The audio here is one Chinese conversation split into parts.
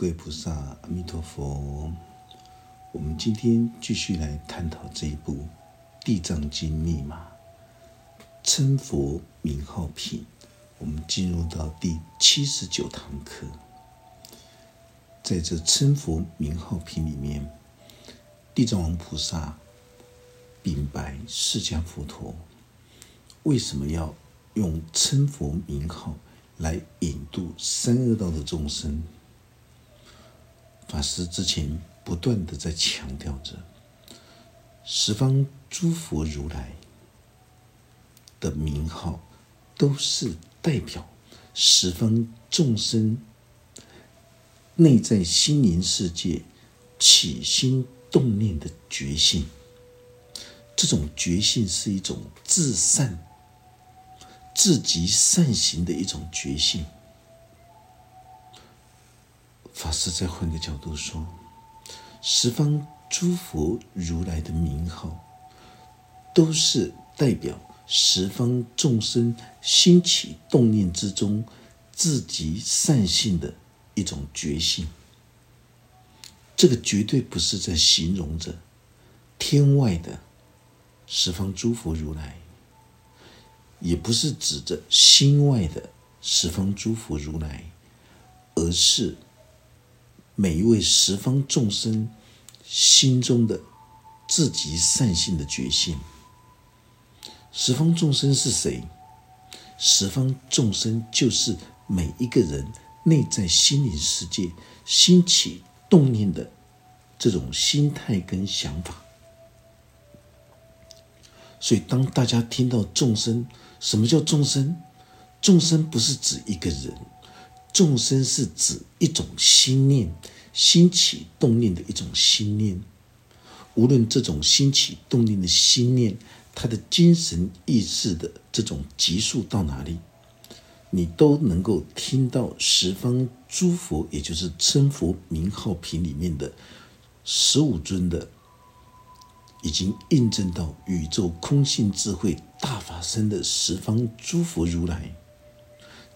各位菩萨，阿弥陀佛。我们今天继续来探讨这一部《地藏经》密码称佛名号品。我们进入到第七十九堂课，在这称佛名号品里面，地藏王菩萨禀白释迦佛陀：为什么要用称佛名号来引渡三恶道的众生？法师之前不断的在强调着，十方诸佛如来的名号，都是代表十方众生内在心灵世界起心动念的觉性。这种觉性是一种至善、至极善行的一种觉性。法师再换个角度说，十方诸佛如来的名号，都是代表十方众生心起动念之中自极善性的一种觉性。这个绝对不是在形容着天外的十方诸佛如来，也不是指着心外的十方诸佛如来，而是。每一位十方众生心中的自极善性的决心，十方众生是谁？十方众生就是每一个人内在心灵世界兴起动念的这种心态跟想法。所以，当大家听到众生，什么叫众生？众生不是指一个人。众生是指一种心念，兴起动念的一种心念。无论这种兴起动念的心念，他的精神意识的这种级数到哪里，你都能够听到十方诸佛，也就是称佛名号品里面的十五尊的，已经印证到宇宙空性智慧大法身的十方诸佛如来。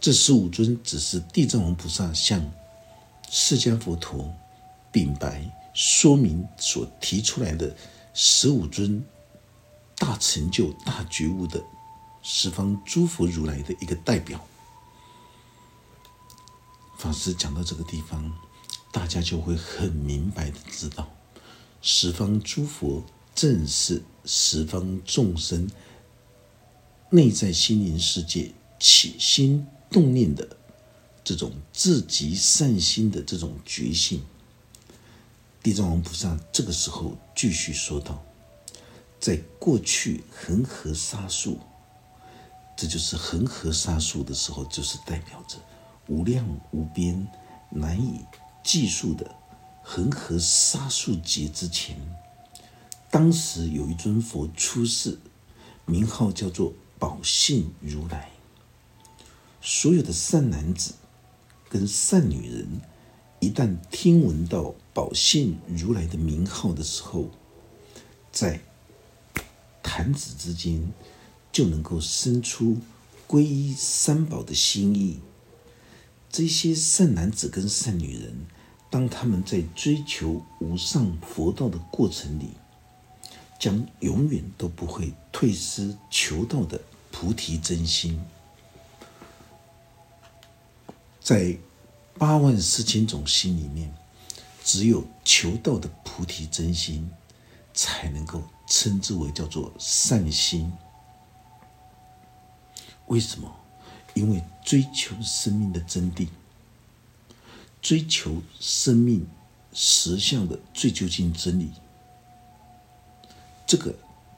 这十五尊只是地藏王菩萨向释迦佛陀禀白说明所提出来的十五尊大成就、大觉悟的十方诸佛如来的一个代表。法师讲到这个地方，大家就会很明白的知道，十方诸佛正是十方众生内在心灵世界起心。动念的这种自极善心的这种觉性，地藏王菩萨这个时候继续说道：“在过去恒河沙数，这就是恒河沙数的时候，就是代表着无量无边、难以计数的恒河沙数劫之前，当时有一尊佛出世，名号叫做宝性如来。”所有的善男子跟善女人，一旦听闻到宝性如来的名号的时候，在弹指之间就能够生出皈依三宝的心意。这些善男子跟善女人，当他们在追求无上佛道的过程里，将永远都不会退失求道的菩提真心。在八万四千种心里面，只有求道的菩提真心，才能够称之为叫做善心。为什么？因为追求生命的真谛，追求生命实相的最究竟真理，这个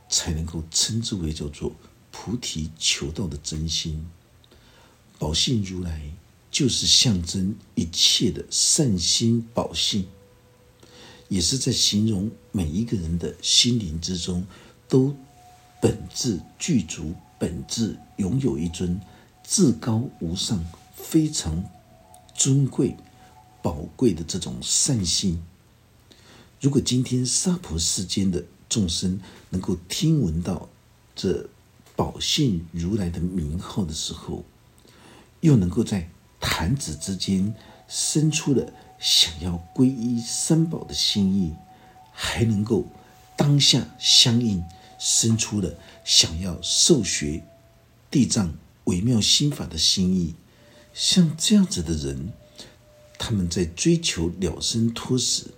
才能够称之为叫做菩提求道的真心。宝性如来。就是象征一切的善心宝性，也是在形容每一个人的心灵之中，都本质具足、本质拥有一尊至高无上、非常尊贵、宝贵的这种善心。如果今天娑婆世间的众生能够听闻到这宝性如来的名号的时候，又能够在弹指之间生出了想要皈依三宝的心意，还能够当下相应生出了想要受学地藏微妙心法的心意。像这样子的人，他们在追求了生脱死、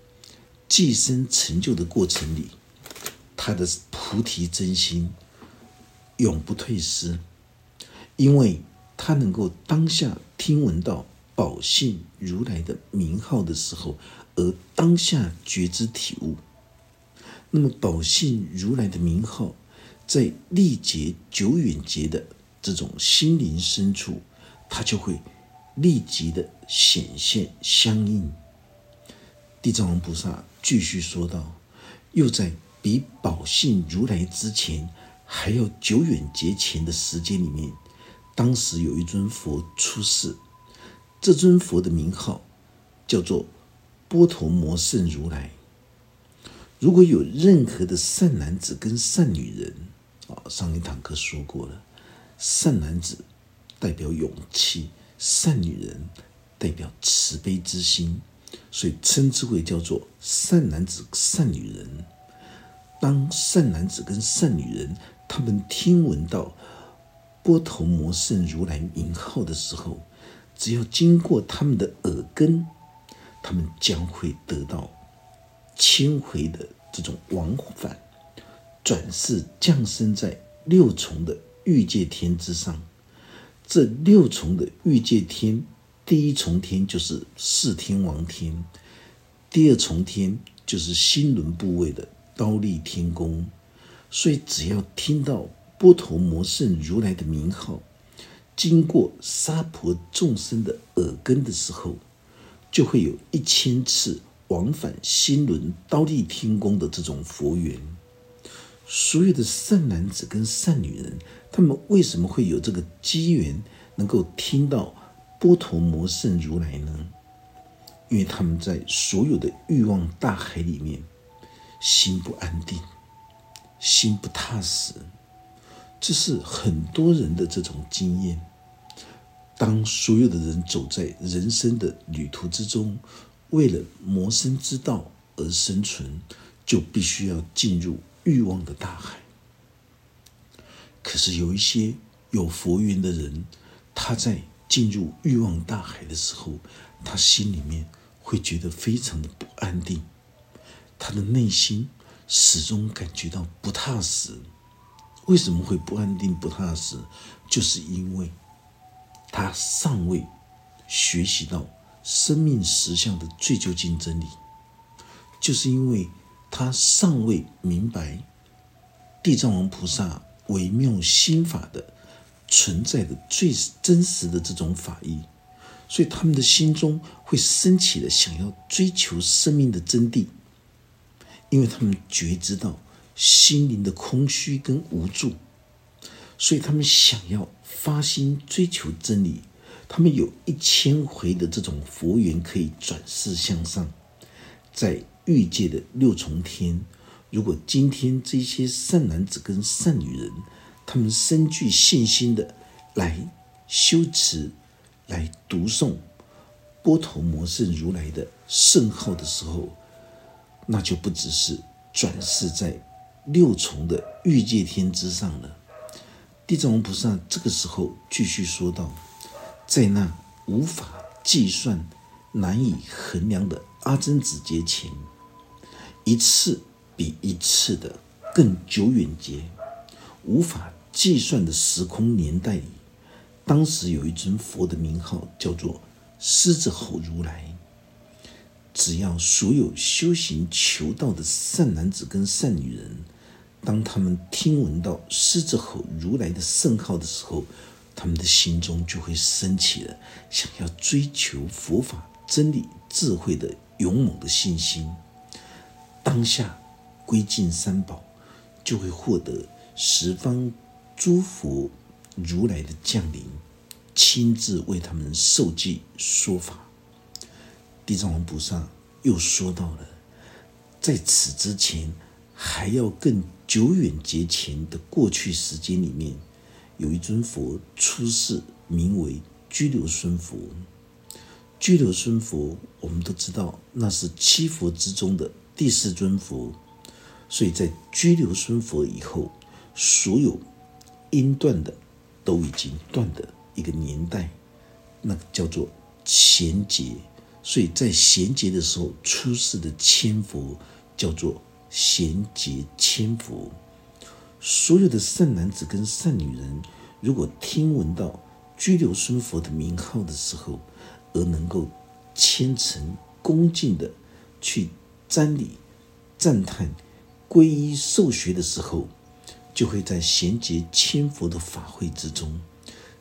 寄生成就的过程里，他的菩提真心永不退失，因为他能够当下听闻到。宝性如来的名号的时候，而当下觉知体悟，那么宝性如来的名号，在历劫久远劫的这种心灵深处，它就会立即的显现相应。地藏王菩萨继续说道：“又在比宝性如来之前还要久远劫前的时间里面，当时有一尊佛出世。”这尊佛的名号叫做波头摩圣如来。如果有任何的善男子跟善女人，啊，上一堂课说过了，善男子代表勇气，善女人代表慈悲之心，所以称之为叫做善男子、善女人。当善男子跟善女人他们听闻到波头摩圣如来名号的时候，只要经过他们的耳根，他们将会得到千回的这种往返，转世降生在六重的欲界天之上。这六重的欲界天，第一重天就是四天王天，第二重天就是心轮部位的刀立天宫。所以，只要听到波头摩圣如来的名号。经过沙婆众生的耳根的时候，就会有一千次往返心轮刀立天宫的这种佛缘。所有的善男子跟善女人，他们为什么会有这个机缘能够听到波头摩圣如来呢？因为他们在所有的欲望大海里面，心不安定，心不踏实。这是很多人的这种经验。当所有的人走在人生的旅途之中，为了谋生之道而生存，就必须要进入欲望的大海。可是有一些有佛缘的人，他在进入欲望大海的时候，他心里面会觉得非常的不安定，他的内心始终感觉到不踏实。为什么会不安定、不踏实？就是因为。他尚未学习到生命实相的最究竟真理，就是因为他尚未明白地藏王菩萨微妙心法的存在的最真实的这种法义，所以他们的心中会升起了想要追求生命的真谛，因为他们觉知到心灵的空虚跟无助。所以他们想要发心追求真理，他们有一千回的这种佛缘可以转世向上，在欲界的六重天。如果今天这些善男子跟善女人，他们深具信心的来修持、来读诵波头摩圣如来的圣号的时候，那就不只是转世在六重的欲界天之上了。地藏王菩萨这个时候继续说道：“在那无法计算、难以衡量的阿僧子劫前，一次比一次的更久远劫，无法计算的时空年代里，当时有一尊佛的名号叫做狮子吼如来。只要所有修行求道的善男子跟善女人。”当他们听闻到狮子吼如来的圣号的时候，他们的心中就会升起了想要追求佛法真理智慧的勇猛的信心。当下归敬三宝，就会获得十方诸佛如来的降临，亲自为他们受记说法。地藏王菩萨又说到了，在此之前。还要更久远节前的过去时间里面，有一尊佛出世，名为居留孙佛。居留孙佛，我们都知道那是七佛之中的第四尊佛，所以在居留孙佛以后，所有因断的都已经断的一个年代，那个叫做贤劫。所以在贤劫的时候出世的千佛，叫做贤劫千佛。所有的善男子跟善女人，如果听闻到居留孙佛的名号的时候，而能够虔诚恭敬的去瞻礼、赞叹、皈依受学的时候，就会在贤劫千佛的法会之中，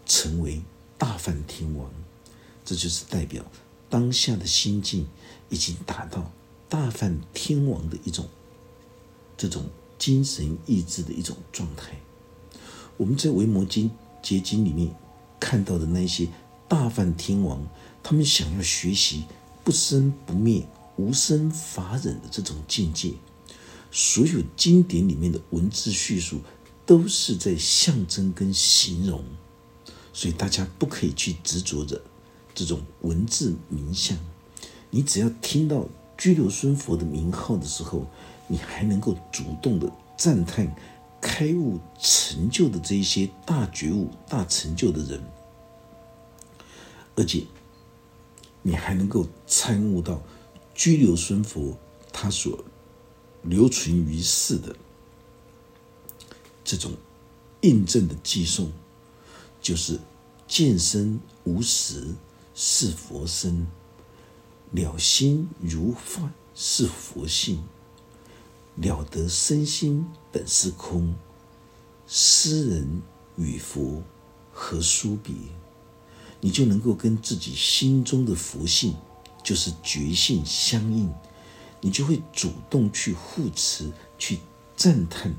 成为大梵天王。这就是代表当下的心境已经达到大梵天王的一种这种精神意志的一种状态。我们在《维摩经》结经里面看到的那些大梵天王。他们想要学习不生不灭、无生法忍的这种境界，所有经典里面的文字叙述都是在象征跟形容，所以大家不可以去执着着这种文字名相。你只要听到居留孙佛的名号的时候，你还能够主动的赞叹开悟成就的这一些大觉悟、大成就的人，而且。你还能够参悟到居留孙佛他所留存于世的这种印证的寄送，就是见身无实是佛身，了心如幻是佛性，了得身心本是空，斯人与佛何殊别？你就能够跟自己心中的佛性，就是觉性相应，你就会主动去护持、去赞叹，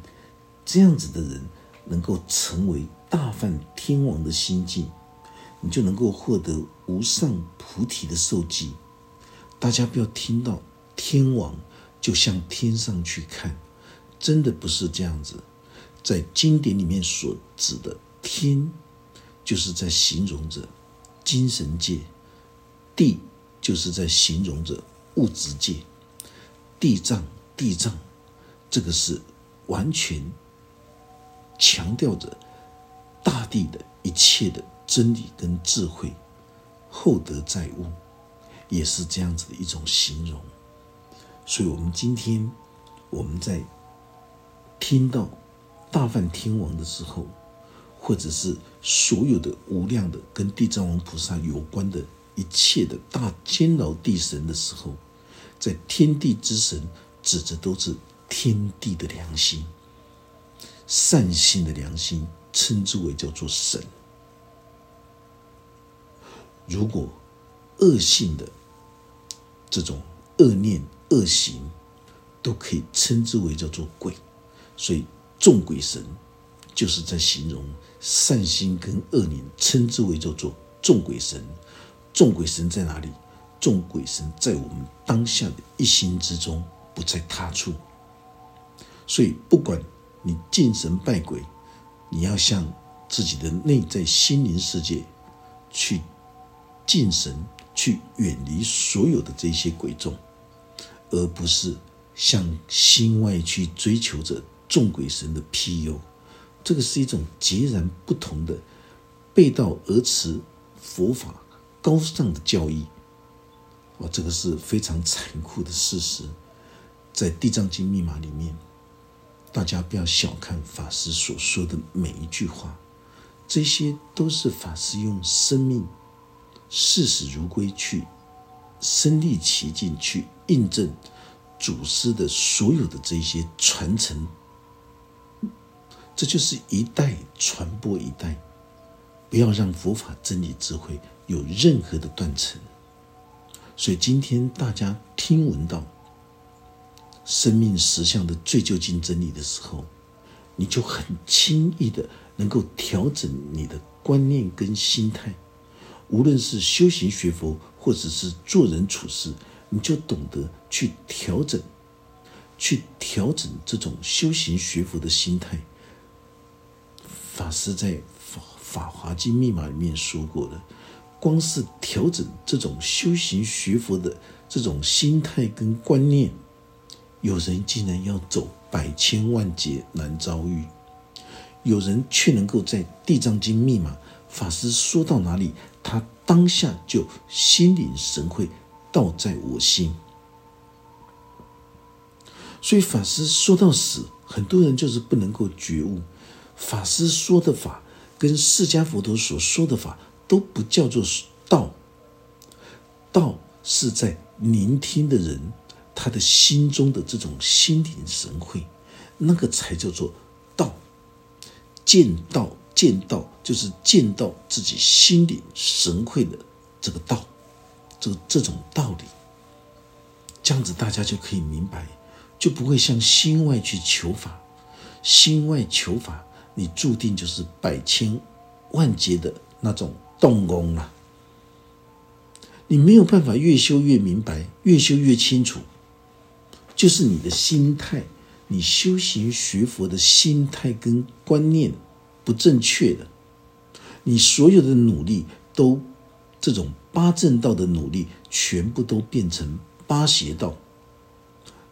这样子的人能够成为大梵天王的心境，你就能够获得无上菩提的受记。大家不要听到天王就向天上去看，真的不是这样子。在经典里面所指的天，就是在形容着。精神界，地就是在形容着物质界，地藏地藏，这个是完全强调着大地的一切的真理跟智慧，厚德载物，也是这样子的一种形容。所以，我们今天我们在听到大梵天王的时候。或者是所有的无量的跟地藏王菩萨有关的一切的大监牢地神的时候，在天地之神指的都是天地的良心、善心的良心，称之为叫做神。如果恶性的这种恶念、恶行，都可以称之为叫做鬼。所以众鬼神就是在形容。善心跟恶念，称之为叫做众鬼神。众鬼神在哪里？众鬼神在我们当下的一心之中，不在他处。所以，不管你敬神拜鬼，你要向自己的内在心灵世界去敬神，去远离所有的这些鬼众，而不是向心外去追求着众鬼神的庇佑。这个是一种截然不同的背道而驰佛法高尚的教义，哦，这个是非常残酷的事实。在《地藏经》密码里面，大家不要小看法师所说的每一句话，这些都是法师用生命视死如归去身历其境去印证祖师的所有的这些传承。这就是一代传播一代，不要让佛法真理智慧有任何的断层。所以今天大家听闻到生命实相的最究竟真理的时候，你就很轻易的能够调整你的观念跟心态。无论是修行学佛，或者是做人处事，你就懂得去调整，去调整这种修行学佛的心态。法师在《法法华经》密码里面说过的，光是调整这种修行学佛的这种心态跟观念，有人竟然要走百千万劫难遭遇，有人却能够在《地藏经》密码法师说到哪里，他当下就心领神会，道在我心。所以法师说到死，很多人就是不能够觉悟。法师说的法跟释迦佛陀所说的法都不叫做道，道是在聆听的人他的心中的这种心领神会，那个才叫做道。见道见道就是见到自己心领神会的这个道，这这种道理，这样子大家就可以明白。就不会向心外去求法，心外求法，你注定就是百千万劫的那种动功了。你没有办法越修越明白，越修越清楚，就是你的心态，你修行学佛的心态跟观念不正确的，你所有的努力都这种八正道的努力，全部都变成八邪道。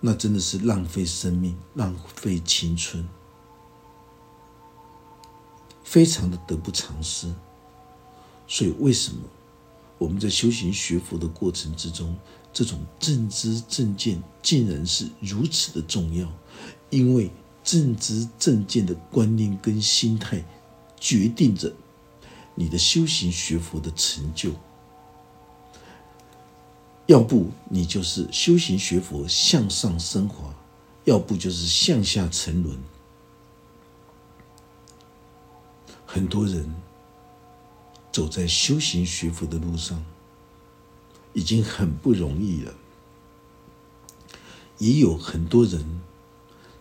那真的是浪费生命，浪费青春，非常的得不偿失。所以，为什么我们在修行学佛的过程之中，这种正知正见竟然是如此的重要？因为正知正见的观念跟心态，决定着你的修行学佛的成就。要不你就是修行学佛向上升华，要不就是向下沉沦。很多人走在修行学佛的路上，已经很不容易了。也有很多人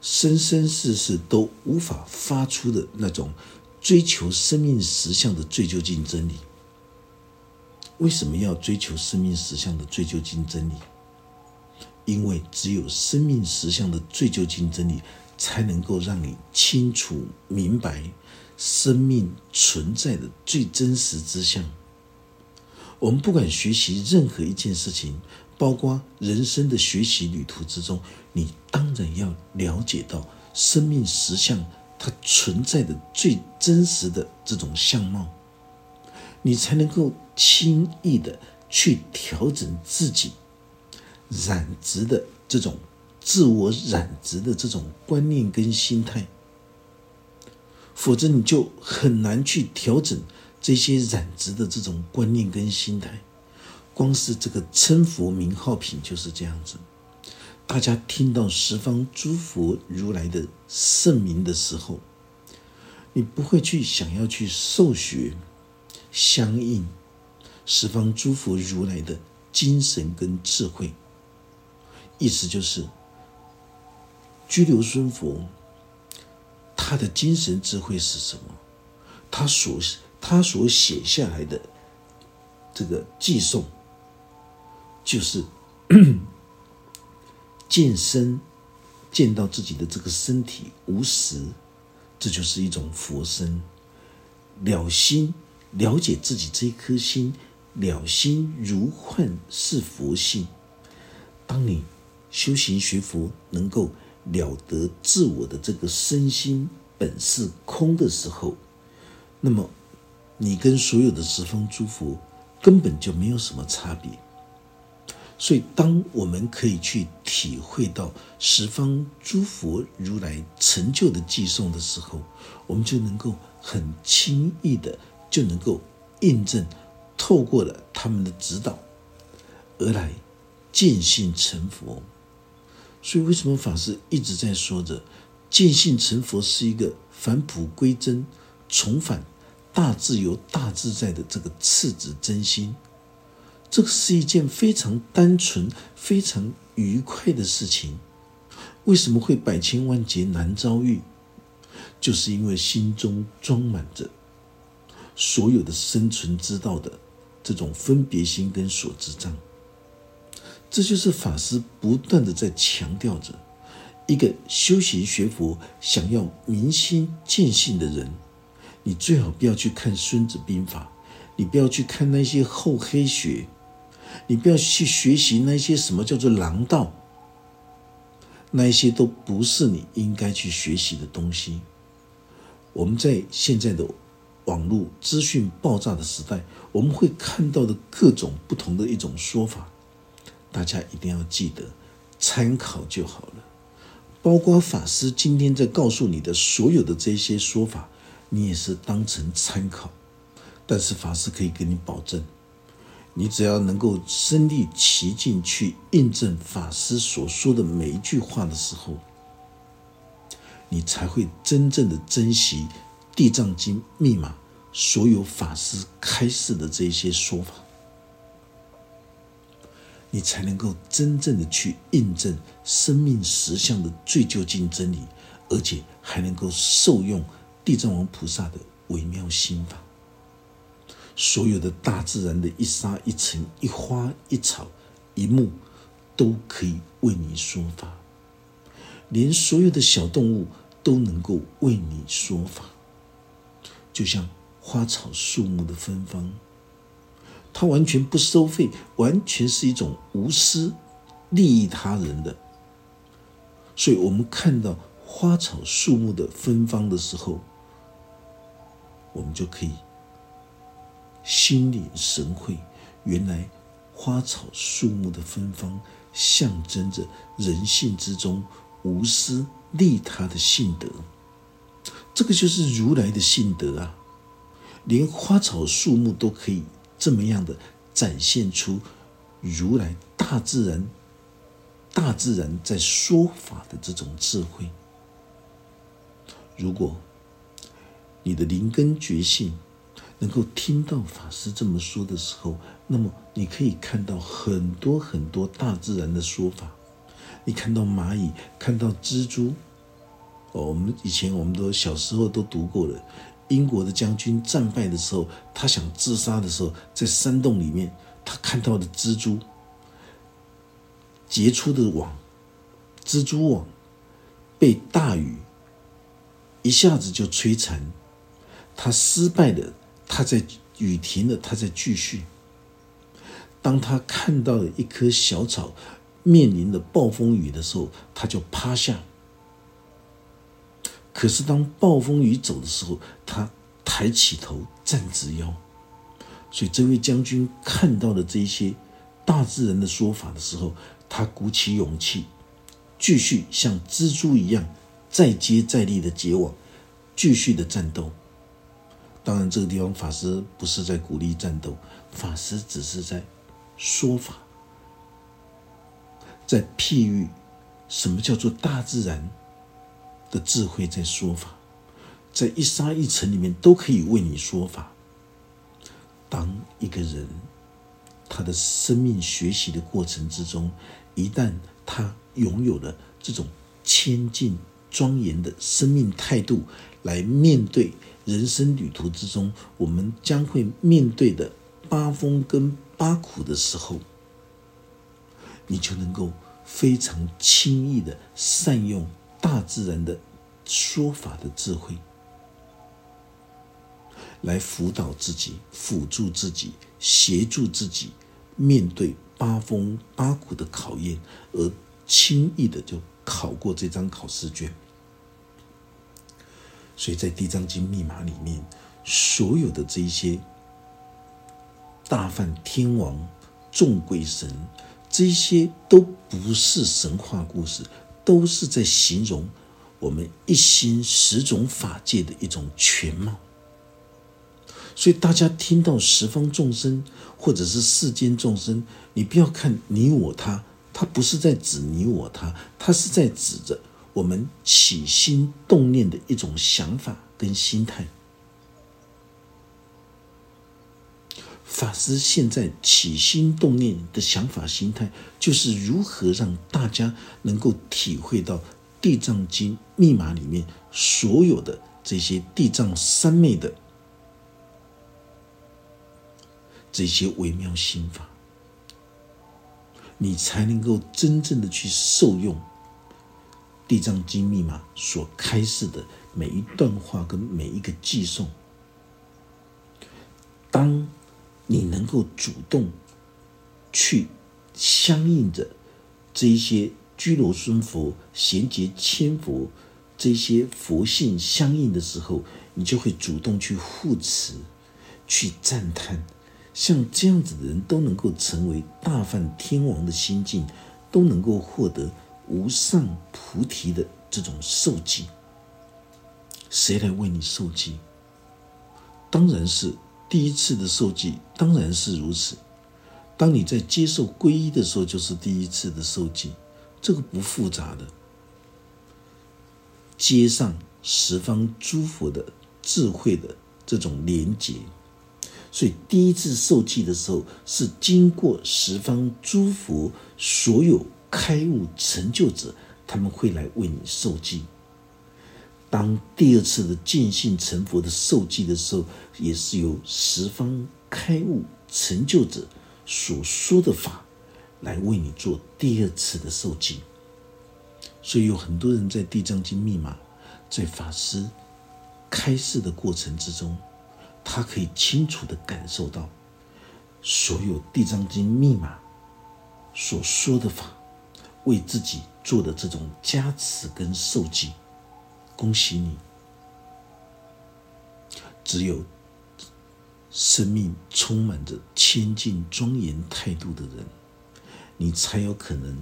生生世世都无法发出的那种追求生命实相的最究竟真理。为什么要追求生命实相的最究竟真理？因为只有生命实相的最究竟真理，才能够让你清楚明白生命存在的最真实之相。我们不管学习任何一件事情，包括人生的学习旅途之中，你当然要了解到生命实相它存在的最真实的这种相貌。你才能够轻易的去调整自己染值的这种自我染值的这种观念跟心态，否则你就很难去调整这些染值的这种观念跟心态。光是这个称佛名号品就是这样子，大家听到十方诸佛如来的圣名的时候，你不会去想要去受学。相应十方诸佛如来的精神跟智慧，意思就是居留孙佛他的精神智慧是什么？他所他所写下来的这个寄颂，就是 见身见到自己的这个身体无实，这就是一种佛身了心。了解自己这一颗心，了心如幻是佛性。当你修行学佛，能够了得自我的这个身心本是空的时候，那么你跟所有的十方诸佛根本就没有什么差别。所以，当我们可以去体会到十方诸佛如来成就的寄送的时候，我们就能够很轻易的。就能够印证，透过了他们的指导而来见性成佛。所以，为什么法师一直在说着见性成佛是一个返璞归真、重返大自由、大自在的这个赤子真心？这个是一件非常单纯、非常愉快的事情。为什么会百千万劫难遭遇？就是因为心中装满着。所有的生存之道的这种分别心跟所知障，这就是法师不断的在强调着：一个修行学佛、想要明心见性的人，你最好不要去看《孙子兵法》，你不要去看那些厚黑学，你不要去学习那些什么叫做狼道，那一些都不是你应该去学习的东西。我们在现在的网络资讯爆炸的时代，我们会看到的各种不同的一种说法，大家一定要记得参考就好了。包括法师今天在告诉你的所有的这些说法，你也是当成参考。但是法师可以给你保证，你只要能够身历其境去印证法师所说的每一句话的时候，你才会真正的珍惜《地藏经》密码所有法师开示的这些说法。你才能够真正的去印证生命实相的最究竟真理，而且还能够受用地藏王菩萨的微妙心法。所有的大自然的一沙一尘、一花一草、一木，都可以为你说法；连所有的小动物都能够为你说法。就像花草树木的芬芳。它完全不收费，完全是一种无私利益他人的。所以，我们看到花草树木的芬芳的时候，我们就可以心领神会。原来，花草树木的芬芳象征着人性之中无私利他的性德。这个就是如来的性德啊！连花草树木都可以。这么样的展现出如来大自然、大自然在说法的这种智慧。如果你的灵根觉性能够听到法师这么说的时候，那么你可以看到很多很多大自然的说法。你看到蚂蚁，看到蜘蛛。哦，我们以前我们都小时候都读过了。英国的将军战败的时候，他想自杀的时候，在山洞里面，他看到的蜘蛛结出的网，蜘蛛网被大雨一下子就摧残，他失败的，他在雨停了，他在继续。当他看到了一棵小草面临着暴风雨的时候，他就趴下。可是，当暴风雨走的时候，他抬起头，站直腰。所以，这位将军看到了这些大自然的说法的时候，他鼓起勇气，继续像蜘蛛一样再接再厉的结网，继续的战斗。当然，这个地方法师不是在鼓励战斗，法师只是在说法，在譬喻什么叫做大自然。的智慧在说法，在一沙一尘里面都可以为你说法。当一个人他的生命学习的过程之中，一旦他拥有了这种谦敬庄严的生命态度，来面对人生旅途之中我们将会面对的八风跟八苦的时候，你就能够非常轻易的善用。大自然的说法的智慧，来辅导自己、辅助自己、协助自己面对八风八苦的考验，而轻易的就考过这张考试卷。所以在《地藏经》密码里面，所有的这些大梵天王、众鬼神，这些都不是神话故事。都是在形容我们一心十种法界的一种全貌，所以大家听到十方众生或者是世间众生，你不要看你我他，他不是在指你我他，他是在指着我们起心动念的一种想法跟心态。法师现在起心动念的想法、心态，就是如何让大家能够体会到《地藏经》密码里面所有的这些地藏三昧的这些微妙心法，你才能够真正的去受用《地藏经》密码所开示的每一段话跟每一个寄送。当你能够主动去相应的这一些居罗孙佛、贤劫千佛这些佛性相应的时候，你就会主动去护持、去赞叹。像这样子的人都能够成为大梵天王的心境，都能够获得无上菩提的这种受记。谁来为你受记？当然是第一次的受记，当然是如此。当你在接受皈依的时候，就是第一次的受记，这个不复杂的。接上十方诸佛的智慧的这种连结。所以，第一次受记的时候，是经过十方诸佛所有开悟成就者，他们会来为你受记。当第二次的见性成佛的受记的时候，也是由十方开悟成就者所说的法，来为你做第二次的受记。所以，有很多人在地藏经密码在法师开示的过程之中。他可以清楚的感受到，所有《地藏经》密码所说的法，为自己做的这种加持跟受记，恭喜你！只有生命充满着谦敬庄严态度的人，你才有可能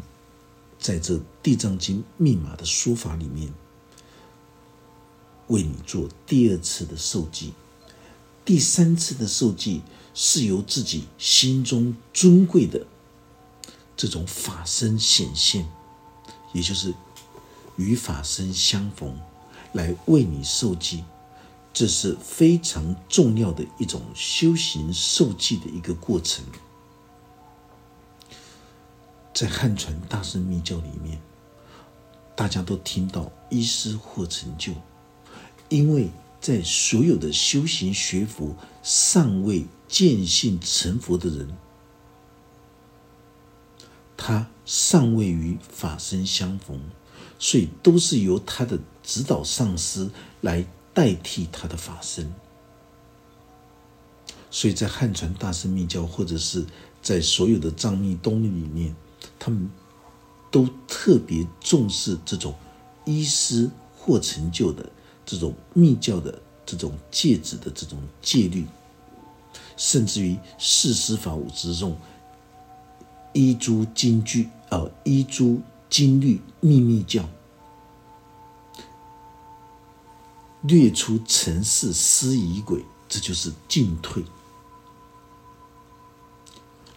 在这《地藏经》密码的说法里面，为你做第二次的受记。第三次的受记是由自己心中尊贵的这种法身显现，也就是与法身相逢，来为你受记，这是非常重要的一种修行受记的一个过程。在汉传大圣密教里面，大家都听到医师或成就，因为。在所有的修行学佛尚未见性成佛的人，他尚未与法身相逢，所以都是由他的指导上师来代替他的法身。所以在汉传大圣密教，或者是在所有的藏密东密里面，他们都特别重视这种医师或成就的。这种密教的这种戒指的这种戒律，甚至于四师法五之中，一诸经句啊，一诸经律秘密教，略出尘世失仪轨，这就是进退。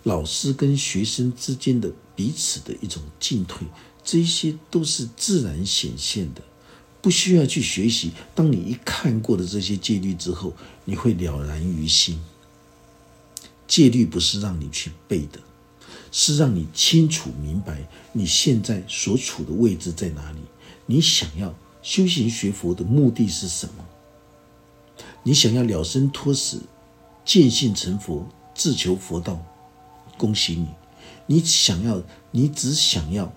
老师跟学生之间的彼此的一种进退，这些都是自然显现的。不需要去学习。当你一看过的这些戒律之后，你会了然于心。戒律不是让你去背的，是让你清楚明白你现在所处的位置在哪里。你想要修行学佛的目的是什么？你想要了生脱死、见性成佛、自求佛道？恭喜你！你想要，你只想要。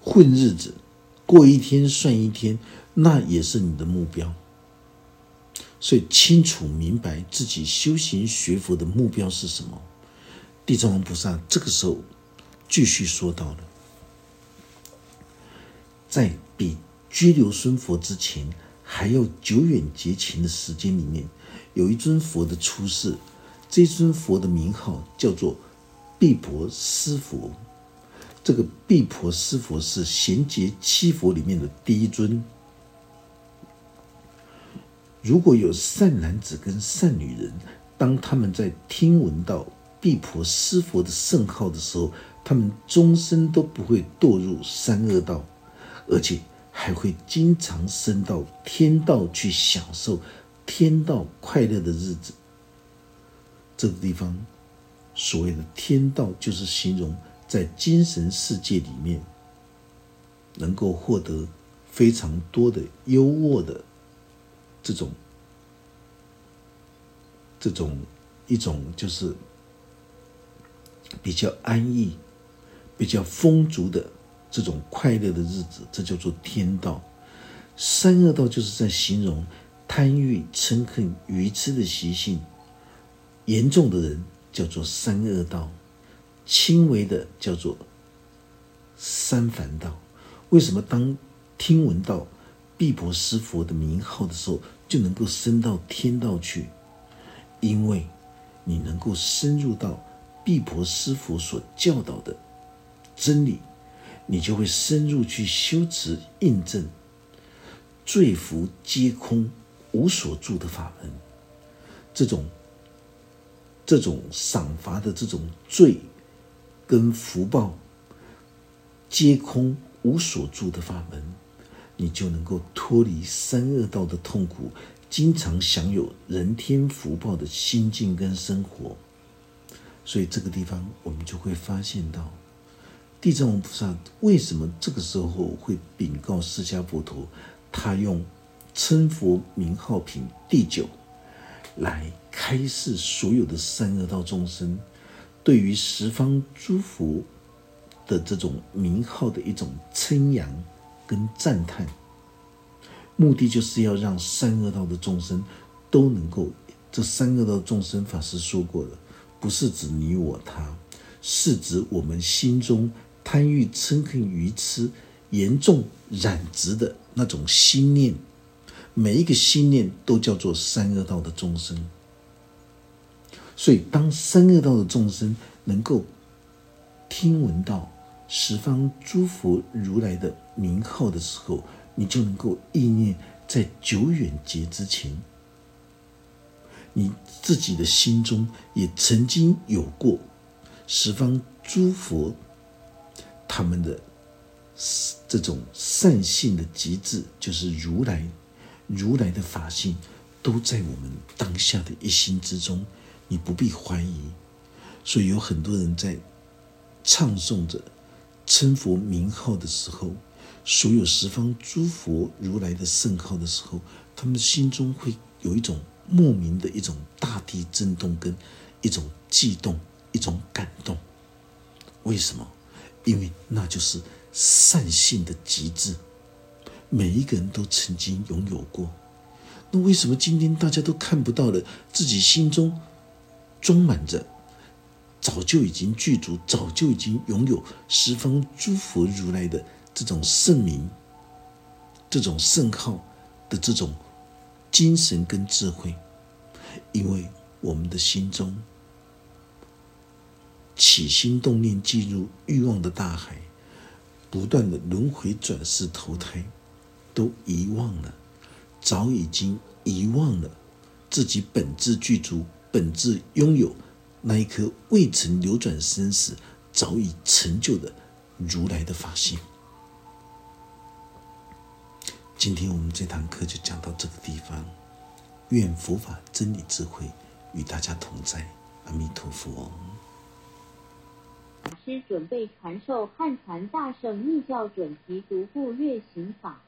混日子，过一天算一天，那也是你的目标。所以清楚明白自己修行学佛的目标是什么。地藏王菩萨这个时候继续说到了，在比拘留孙佛之前还要久远劫前的时间里面，有一尊佛的出世，这尊佛的名号叫做毗婆尸佛。这个毗婆尸佛是贤劫七佛里面的第一尊。如果有善男子跟善女人，当他们在听闻到毗婆尸佛的圣号的时候，他们终身都不会堕入三恶道，而且还会经常升到天道去享受天道快乐的日子。这个地方所谓的天道，就是形容。在精神世界里面，能够获得非常多的优渥的这种、这种一种，就是比较安逸、比较丰足的这种快乐的日子，这叫做天道。三恶道就是在形容贪欲、嗔恨、愚痴的习性，严重的人叫做三恶道，轻微的叫做三凡道。为什么当听闻到毗婆师佛的名号的时候，就能够升到天道去？因为你能够深入到毗婆师佛所教导的真理，你就会深入去修持印证罪福皆空。无所住的法门，这种这种赏罚的这种罪跟福报皆空无所住的法门，你就能够脱离三恶道的痛苦，经常享有人天福报的心境跟生活。所以这个地方，我们就会发现到地藏王菩萨为什么这个时候会禀告释迦佛陀，他用。称佛名号品第九，来开示所有的三恶道众生，对于十方诸佛的这种名号的一种称扬跟赞叹，目的就是要让三恶道的众生都能够。这三恶道众生，法师说过了，不是指你我他，是指我们心中贪欲嗔恨愚痴严重染执的那种心念。每一个心念都叫做三恶道的众生，所以当三恶道的众生能够听闻到十方诸佛如来的名号的时候，你就能够意念在久远劫之前，你自己的心中也曾经有过十方诸佛他们的这种善性的极致，就是如来。如来的法性都在我们当下的一心之中，你不必怀疑。所以有很多人在唱诵着称佛名号的时候，所有十方诸佛如来的圣号的时候，他们心中会有一种莫名的一种大地震动跟一种悸动、一种感动。为什么？因为那就是善性的极致。每一个人都曾经拥有过，那为什么今天大家都看不到了？自己心中装满着，早就已经具足，早就已经拥有十方诸佛如来的这种圣名、这种圣号的这种精神跟智慧，因为我们的心中起心动念进入欲望的大海，不断的轮回转世投胎。都遗忘了，早已经遗忘了自己本质具足、本质拥有那一颗未曾流转生死、早已成就的如来的法性。今天我们这堂课就讲到这个地方，愿佛法真理智慧与大家同在，阿弥陀佛。老师准备传授汉传大圣密教准提独步月行法。